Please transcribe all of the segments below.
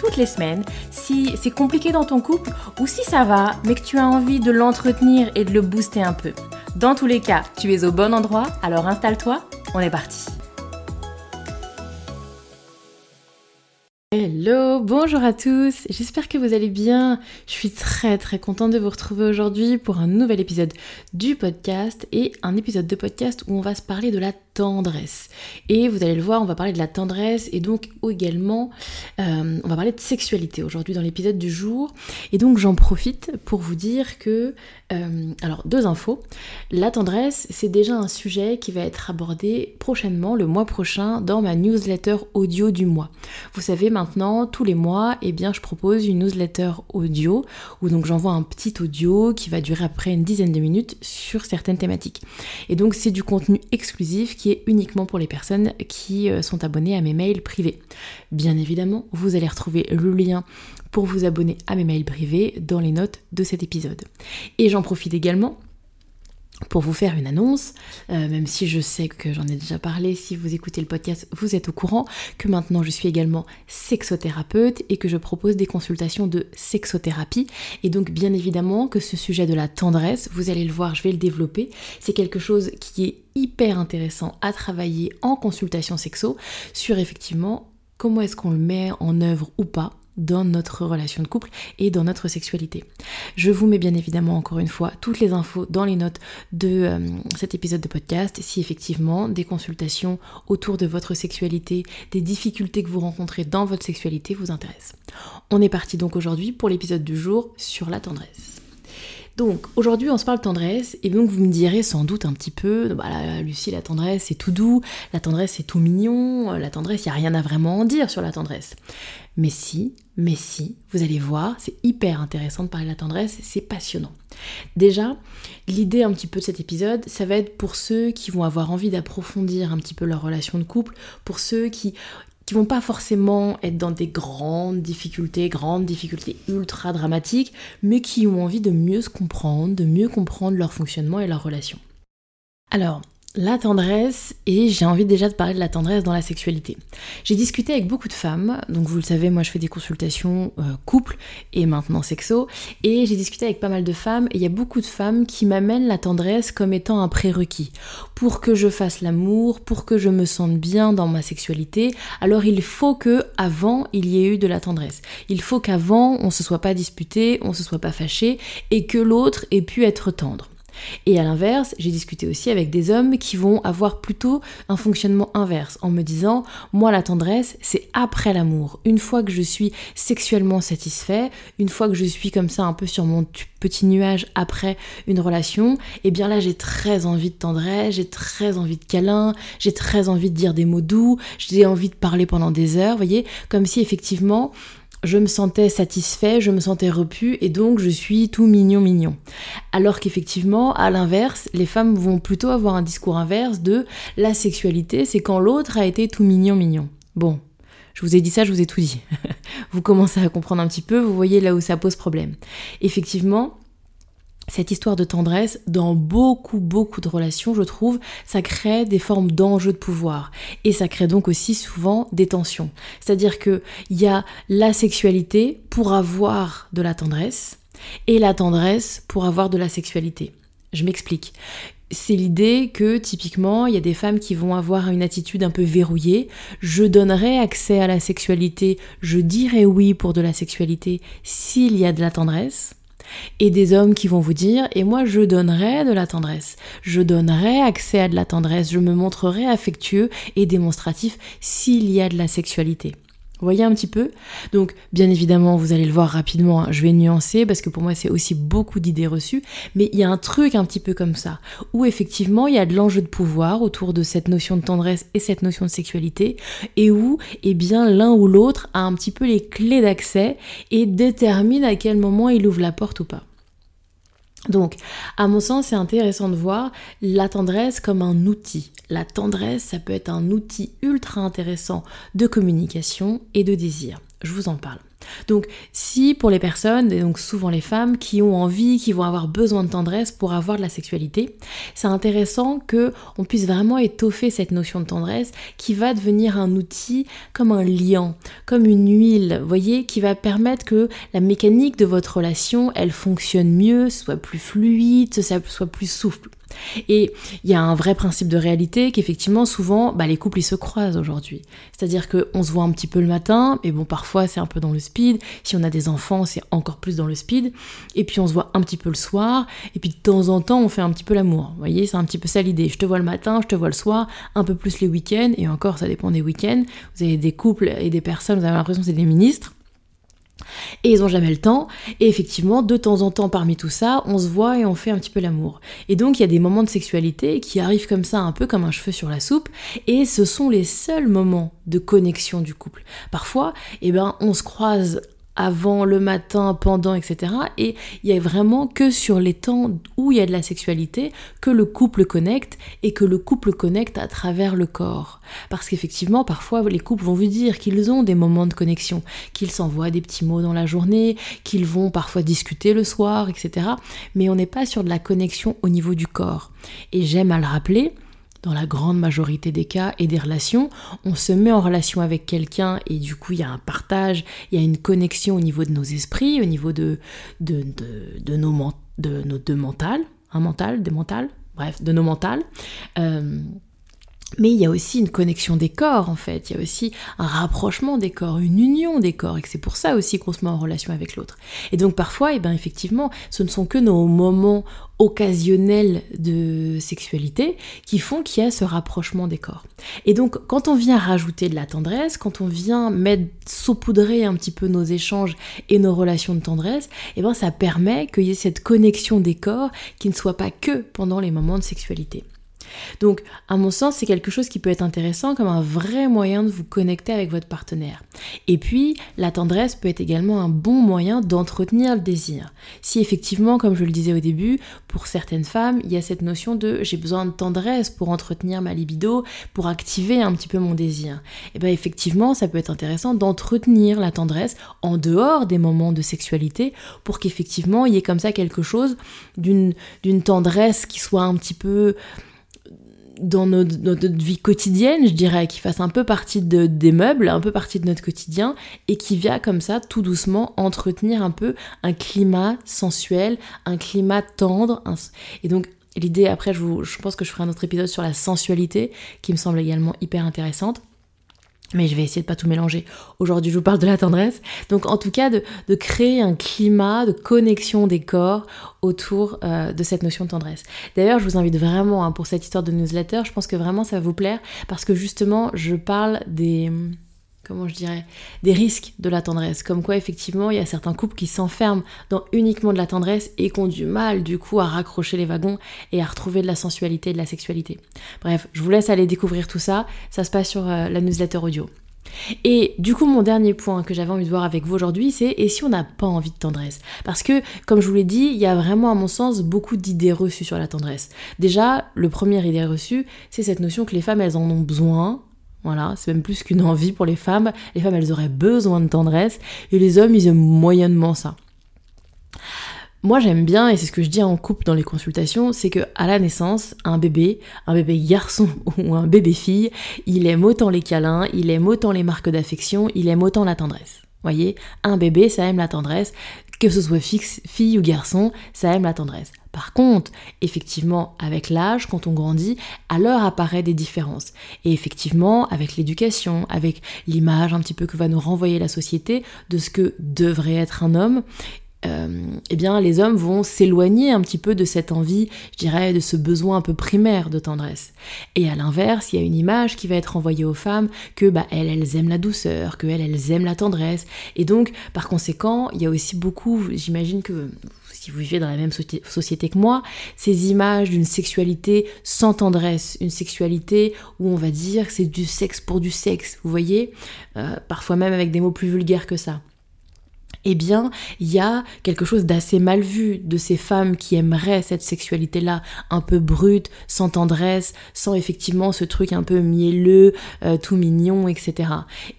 toutes les semaines si c'est compliqué dans ton couple ou si ça va, mais que tu as envie de l'entretenir et de le booster un peu. Dans tous les cas, tu es au bon endroit, alors installe-toi, on est parti. Hello, bonjour à tous, j'espère que vous allez bien. Je suis très très contente de vous retrouver aujourd'hui pour un nouvel épisode du podcast et un épisode de podcast où on va se parler de la tendresse. Et vous allez le voir, on va parler de la tendresse et donc également euh, on va parler de sexualité aujourd'hui dans l'épisode du jour. Et donc j'en profite pour vous dire que, euh, alors deux infos, la tendresse c'est déjà un sujet qui va être abordé prochainement, le mois prochain, dans ma newsletter audio du mois. Vous savez maintenant, tous les mois, eh bien je propose une newsletter audio où donc j'envoie un petit audio qui va durer après une dizaine de minutes sur certaines thématiques. Et donc c'est du contenu exclusif qui est uniquement pour les personnes qui euh, sont abonnées à mes mails privés. Bien évidemment, vous allez retrouver le lien pour vous abonner à mes mails privés dans les notes de cet épisode. Et j'en profite également pour vous faire une annonce, euh, même si je sais que j'en ai déjà parlé, si vous écoutez le podcast, vous êtes au courant que maintenant je suis également sexothérapeute et que je propose des consultations de sexothérapie. Et donc bien évidemment que ce sujet de la tendresse, vous allez le voir, je vais le développer, c'est quelque chose qui est hyper intéressant à travailler en consultation sexo sur effectivement comment est-ce qu'on le met en œuvre ou pas dans notre relation de couple et dans notre sexualité. Je vous mets bien évidemment encore une fois toutes les infos dans les notes de euh, cet épisode de podcast si effectivement des consultations autour de votre sexualité, des difficultés que vous rencontrez dans votre sexualité vous intéressent. On est parti donc aujourd'hui pour l'épisode du jour sur la tendresse. Donc aujourd'hui on se parle tendresse et donc vous me direz sans doute un petit peu, bah, Lucie la tendresse c'est tout doux, la tendresse c'est tout mignon, la tendresse il n'y a rien à vraiment en dire sur la tendresse. Mais si, mais si, vous allez voir, c'est hyper intéressant de parler de la tendresse, c'est passionnant. Déjà, l'idée un petit peu de cet épisode, ça va être pour ceux qui vont avoir envie d'approfondir un petit peu leur relation de couple, pour ceux qui, qui vont pas forcément être dans des grandes difficultés, grandes difficultés ultra dramatiques, mais qui ont envie de mieux se comprendre, de mieux comprendre leur fonctionnement et leur relation. Alors, la tendresse, et j'ai envie déjà de parler de la tendresse dans la sexualité. J'ai discuté avec beaucoup de femmes, donc vous le savez, moi je fais des consultations euh, couple et maintenant sexo, et j'ai discuté avec pas mal de femmes, et il y a beaucoup de femmes qui m'amènent la tendresse comme étant un prérequis. Pour que je fasse l'amour, pour que je me sente bien dans ma sexualité, alors il faut que avant il y ait eu de la tendresse. Il faut qu'avant on se soit pas disputé, on se soit pas fâché, et que l'autre ait pu être tendre. Et à l'inverse, j'ai discuté aussi avec des hommes qui vont avoir plutôt un fonctionnement inverse, en me disant, moi la tendresse, c'est après l'amour. Une fois que je suis sexuellement satisfait, une fois que je suis comme ça un peu sur mon petit nuage après une relation, eh bien là j'ai très envie de tendresse, j'ai très envie de câlin, j'ai très envie de dire des mots doux, j'ai envie de parler pendant des heures, vous voyez, comme si effectivement je me sentais satisfait, je me sentais repu et donc je suis tout mignon mignon. Alors qu'effectivement, à l'inverse, les femmes vont plutôt avoir un discours inverse de la sexualité, c'est quand l'autre a été tout mignon mignon. Bon, je vous ai dit ça, je vous ai tout dit. vous commencez à comprendre un petit peu, vous voyez là où ça pose problème. Effectivement, cette histoire de tendresse, dans beaucoup, beaucoup de relations, je trouve, ça crée des formes d'enjeux de pouvoir. Et ça crée donc aussi souvent des tensions. C'est-à-dire qu'il y a la sexualité pour avoir de la tendresse et la tendresse pour avoir de la sexualité. Je m'explique. C'est l'idée que typiquement, il y a des femmes qui vont avoir une attitude un peu verrouillée. Je donnerai accès à la sexualité, je dirai oui pour de la sexualité s'il y a de la tendresse et des hommes qui vont vous dire et moi je donnerai de la tendresse, je donnerai accès à de la tendresse, je me montrerai affectueux et démonstratif s'il y a de la sexualité. Voyez un petit peu? Donc, bien évidemment, vous allez le voir rapidement, hein, je vais nuancer parce que pour moi, c'est aussi beaucoup d'idées reçues, mais il y a un truc un petit peu comme ça, où effectivement, il y a de l'enjeu de pouvoir autour de cette notion de tendresse et cette notion de sexualité, et où, eh bien, l'un ou l'autre a un petit peu les clés d'accès et détermine à quel moment il ouvre la porte ou pas. Donc, à mon sens, c'est intéressant de voir la tendresse comme un outil. La tendresse, ça peut être un outil ultra intéressant de communication et de désir. Je vous en parle. Donc si pour les personnes, et donc souvent les femmes, qui ont envie, qui vont avoir besoin de tendresse pour avoir de la sexualité, c'est intéressant que on puisse vraiment étoffer cette notion de tendresse qui va devenir un outil comme un liant, comme une huile, voyez, qui va permettre que la mécanique de votre relation, elle fonctionne mieux, soit plus fluide, soit plus souple. Et il y a un vrai principe de réalité qu'effectivement, souvent, bah, les couples ils se croisent aujourd'hui. C'est-à-dire qu'on se voit un petit peu le matin, mais bon, parfois c'est un peu dans le speed. Si on a des enfants, c'est encore plus dans le speed. Et puis on se voit un petit peu le soir, et puis de temps en temps, on fait un petit peu l'amour. Vous voyez, c'est un petit peu ça l'idée. Je te vois le matin, je te vois le soir, un peu plus les week-ends, et encore, ça dépend des week-ends. Vous avez des couples et des personnes, vous avez l'impression que c'est des ministres et ils ont jamais le temps. Et effectivement, de temps en temps, parmi tout ça, on se voit et on fait un petit peu l'amour. Et donc, il y a des moments de sexualité qui arrivent comme ça, un peu comme un cheveu sur la soupe, et ce sont les seuls moments de connexion du couple. Parfois, eh ben, on se croise avant, le matin, pendant, etc. Et il y a vraiment que sur les temps où il y a de la sexualité que le couple connecte et que le couple connecte à travers le corps. Parce qu'effectivement, parfois, les couples vont vous dire qu'ils ont des moments de connexion, qu'ils s'envoient des petits mots dans la journée, qu'ils vont parfois discuter le soir, etc. Mais on n'est pas sur de la connexion au niveau du corps. Et j'aime à le rappeler, dans la grande majorité des cas et des relations, on se met en relation avec quelqu'un et du coup il y a un partage, il y a une connexion au niveau de nos esprits, au niveau de, de, de, nos, de nos deux mentales, un mental, des mentales, bref, de nos mentales. Euh, mais il y a aussi une connexion des corps en fait, il y a aussi un rapprochement des corps, une union des corps, et c'est pour ça aussi qu'on se met en relation avec l'autre. Et donc parfois, et eh ben effectivement, ce ne sont que nos moments occasionnels de sexualité qui font qu'il y a ce rapprochement des corps. Et donc quand on vient rajouter de la tendresse, quand on vient mettre saupoudrer un petit peu nos échanges et nos relations de tendresse, eh ben ça permet qu'il y ait cette connexion des corps qui ne soit pas que pendant les moments de sexualité. Donc, à mon sens, c'est quelque chose qui peut être intéressant comme un vrai moyen de vous connecter avec votre partenaire. Et puis, la tendresse peut être également un bon moyen d'entretenir le désir. Si effectivement, comme je le disais au début, pour certaines femmes, il y a cette notion de j'ai besoin de tendresse pour entretenir ma libido, pour activer un petit peu mon désir. Et eh bien effectivement, ça peut être intéressant d'entretenir la tendresse en dehors des moments de sexualité pour qu'effectivement il y ait comme ça quelque chose d'une tendresse qui soit un petit peu dans notre, vie quotidienne, je dirais, qui fasse un peu partie de, des meubles, un peu partie de notre quotidien, et qui vient comme ça, tout doucement, entretenir un peu un climat sensuel, un climat tendre. Et donc, l'idée, après, je pense que je ferai un autre épisode sur la sensualité, qui me semble également hyper intéressante. Mais je vais essayer de pas tout mélanger. Aujourd'hui, je vous parle de la tendresse. Donc, en tout cas, de, créer un climat de connexion des corps autour euh, de cette notion de tendresse. D'ailleurs, je vous invite vraiment hein, pour cette histoire de newsletter. Je pense que vraiment ça va vous plaire parce que justement, je parle des comment je dirais, des risques de la tendresse. Comme quoi, effectivement, il y a certains couples qui s'enferment dans uniquement de la tendresse et qui ont du mal, du coup, à raccrocher les wagons et à retrouver de la sensualité et de la sexualité. Bref, je vous laisse aller découvrir tout ça. Ça se passe sur euh, la newsletter audio. Et du coup, mon dernier point que j'avais envie de voir avec vous aujourd'hui, c'est et si on n'a pas envie de tendresse? Parce que, comme je vous l'ai dit, il y a vraiment, à mon sens, beaucoup d'idées reçues sur la tendresse. Déjà, le premier idée reçue, c'est cette notion que les femmes, elles en ont besoin, voilà, c'est même plus qu'une envie pour les femmes. Les femmes, elles auraient besoin de tendresse et les hommes, ils aiment moyennement ça. Moi, j'aime bien, et c'est ce que je dis en couple dans les consultations, c'est que à la naissance, un bébé, un bébé garçon ou un bébé fille, il aime autant les câlins, il aime autant les marques d'affection, il aime autant la tendresse. Voyez, un bébé, ça aime la tendresse, que ce soit fille ou garçon, ça aime la tendresse. Par contre, effectivement, avec l'âge, quand on grandit, alors apparaît des différences. Et effectivement, avec l'éducation, avec l'image un petit peu que va nous renvoyer la société de ce que devrait être un homme, euh, eh bien les hommes vont s'éloigner un petit peu de cette envie, je dirais, de ce besoin un peu primaire de tendresse. Et à l'inverse, il y a une image qui va être envoyée aux femmes que bah, elles, elles aiment la douceur, que elles, elles aiment la tendresse. Et donc, par conséquent, il y a aussi beaucoup, j'imagine que si vous vivez dans la même société que moi, ces images d'une sexualité sans tendresse, une sexualité où on va dire que c'est du sexe pour du sexe, vous voyez, euh, parfois même avec des mots plus vulgaires que ça eh bien, il y a quelque chose d'assez mal vu de ces femmes qui aimeraient cette sexualité-là, un peu brute, sans tendresse, sans effectivement ce truc un peu mielleux, euh, tout mignon, etc.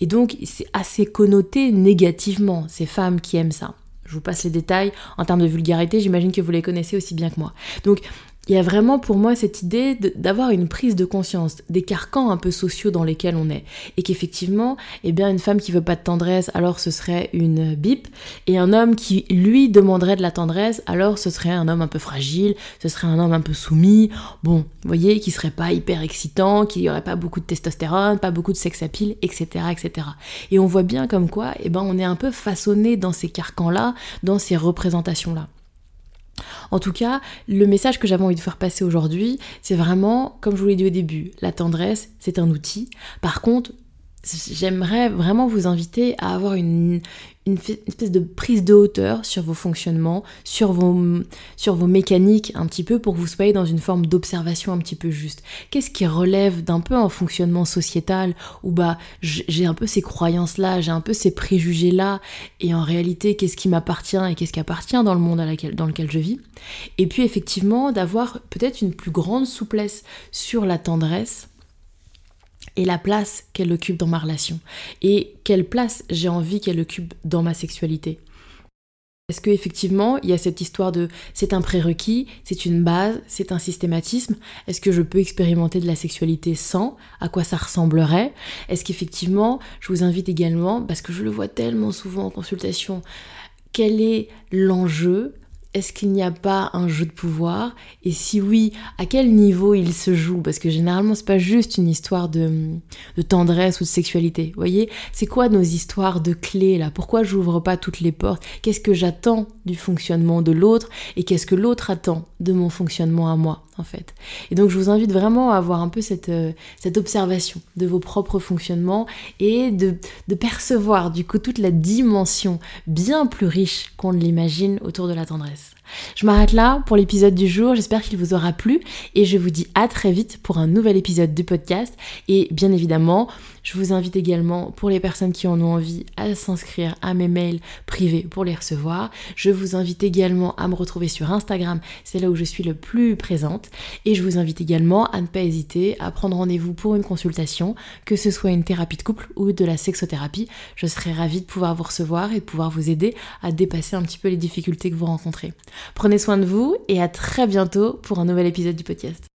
Et donc, c'est assez connoté négativement, ces femmes qui aiment ça. Je vous passe les détails. En termes de vulgarité, j'imagine que vous les connaissez aussi bien que moi. Donc, il y a vraiment pour moi cette idée d'avoir une prise de conscience des carcans un peu sociaux dans lesquels on est. Et qu'effectivement, eh bien, une femme qui veut pas de tendresse, alors ce serait une bip. Et un homme qui, lui, demanderait de la tendresse, alors ce serait un homme un peu fragile, ce serait un homme un peu soumis. Bon, vous voyez, qui serait pas hyper excitant, qui aurait pas beaucoup de testostérone, pas beaucoup de sex etc., etc. Et on voit bien comme quoi, eh ben, on est un peu façonné dans ces carcans-là, dans ces représentations-là. En tout cas, le message que j'avais envie de faire passer aujourd'hui, c'est vraiment, comme je vous l'ai dit au début, la tendresse, c'est un outil. Par contre, j'aimerais vraiment vous inviter à avoir une, une, espèce de prise de hauteur sur vos fonctionnements, sur vos, sur vos mécaniques un petit peu pour que vous soyez dans une forme d'observation un petit peu juste. Qu'est-ce qui relève d'un peu un fonctionnement sociétal où bah j'ai un peu ces croyances-là, j'ai un peu ces préjugés-là et en réalité qu'est-ce qui m'appartient et qu'est-ce qui appartient dans le monde dans lequel je vis? Et puis effectivement d'avoir peut-être une plus grande souplesse sur la tendresse et la place qu'elle occupe dans ma relation. Et quelle place j'ai envie qu'elle occupe dans ma sexualité. Est-ce qu'effectivement, il y a cette histoire de c'est un prérequis, c'est une base, c'est un systématisme Est-ce que je peux expérimenter de la sexualité sans? À quoi ça ressemblerait? Est-ce qu'effectivement, je vous invite également, parce que je le vois tellement souvent en consultation, quel est l'enjeu est-ce qu'il n'y a pas un jeu de pouvoir Et si oui, à quel niveau il se joue? Parce que généralement, c'est pas juste une histoire de, tendresse ou de sexualité. Vous voyez? C'est quoi nos histoires de clés là? Pourquoi j'ouvre pas toutes les portes? Qu'est-ce que j'attends du fonctionnement de l'autre Et qu'est-ce que l'autre attend de mon fonctionnement à moi en fait? Et donc, je vous invite vraiment à avoir un peu cette, euh, observation de vos propres fonctionnements et de, de percevoir du coup toute la dimension bien plus riche qu'on ne l'imagine autour de la tendresse. Je m'arrête là pour l'épisode du jour, j'espère qu'il vous aura plu et je vous dis à très vite pour un nouvel épisode du podcast et bien évidemment je vous invite également pour les personnes qui en ont envie à s'inscrire à mes mails privés pour les recevoir. Je vous invite également à me retrouver sur Instagram, c'est là où je suis le plus présente et je vous invite également à ne pas hésiter à prendre rendez-vous pour une consultation, que ce soit une thérapie de couple ou de la sexothérapie. Je serai ravie de pouvoir vous recevoir et de pouvoir vous aider à dépasser un petit peu les difficultés que vous rencontrez. Prenez soin de vous et à très bientôt pour un nouvel épisode du podcast.